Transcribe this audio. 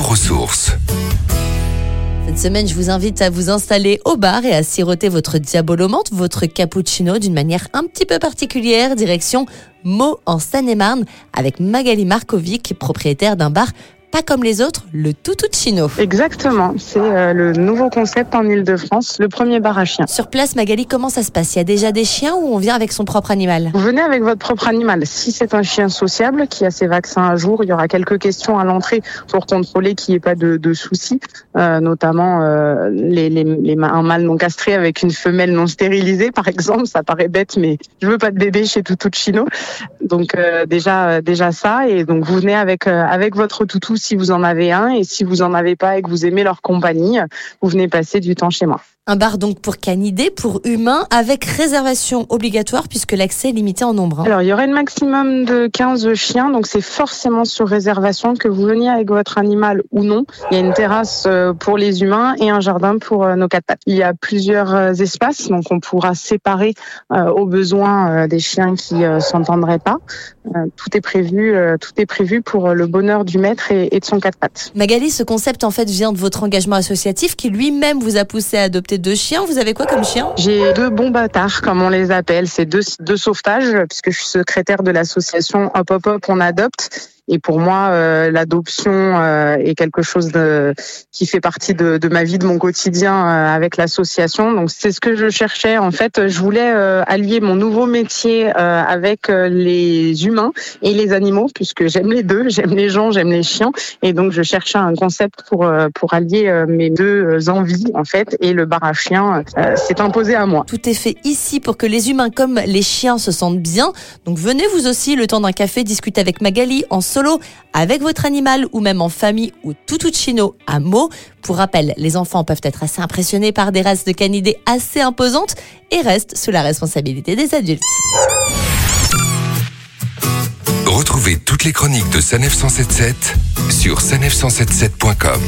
retour. Cette semaine, je vous invite à vous installer au bar et à siroter votre diabolomante, votre cappuccino d'une manière un petit peu particulière, direction Meaux en Seine-et-Marne, avec Magali Markovic, propriétaire d'un bar pas comme les autres, le Tutuccino. Exactement, c'est euh, le nouveau concept en Ile-de-France, le premier bar à chiens. Sur place, Magali, comment ça se passe? Il y a déjà des chiens ou on vient avec son propre animal? Vous venez avec votre propre animal. Si c'est un chien sociable qui a ses vaccins à jour, il y aura quelques questions à l'entrée pour contrôler qu'il n'y ait pas de, de soucis, euh, notamment euh, les, les, les, un mâle non castré avec une femelle non stérilisée, par exemple. Ça paraît bête, mais je veux pas de bébé chez Tutuccino. Donc euh, déjà, déjà ça. Et donc vous venez avec euh, avec votre toutou si vous en avez un et si vous en avez pas et que vous aimez leur compagnie, vous venez passer du temps chez moi. Un bar donc pour canidés, pour humains, avec réservation obligatoire puisque l'accès est limité en nombre. Hein. Alors il y aurait un maximum de 15 chiens, donc c'est forcément sur réservation que vous veniez avec votre animal ou non. Il y a une terrasse euh, pour les humains et un jardin pour euh, nos quatre pattes. Il y a plusieurs euh, espaces, donc on pourra séparer aux besoins des chiens qui s'entendraient pas. Tout est prévu, tout est prévu pour le bonheur du maître et de son quatre pattes. Magali, ce concept en fait vient de votre engagement associatif qui lui-même vous a poussé à adopter deux chiens. Vous avez quoi comme chien? J'ai deux bons bâtards, comme on les appelle. C'est deux, deux sauvetages, puisque je suis secrétaire de l'association Hop Hop Hop On Adopte. Et pour moi, euh, l'adoption euh, est quelque chose qui fait partie de, ma vie, de mon quotidien euh, avec l'association. Donc c'est ce que je cherchais. En fait, je voulais allier mon nouveau métier avec les humains et les animaux, puisque j'aime les deux. J'aime les gens, j'aime les chiens. Et donc je cherchais un concept pour pour allier mes deux envies en fait. Et le bar à chiens s'est imposé à moi. Tout est fait ici pour que les humains comme les chiens se sentent bien. Donc venez vous aussi le temps d'un café discuter avec Magali en solo avec votre animal ou même en famille ou chino à mots. Pour rappel, les enfants peuvent être assez impressionnés par des races de canidés assez imposantes et restent sous la responsabilité des adultes. Retrouvez toutes les chroniques de Sanef 177 sur sanef177.com.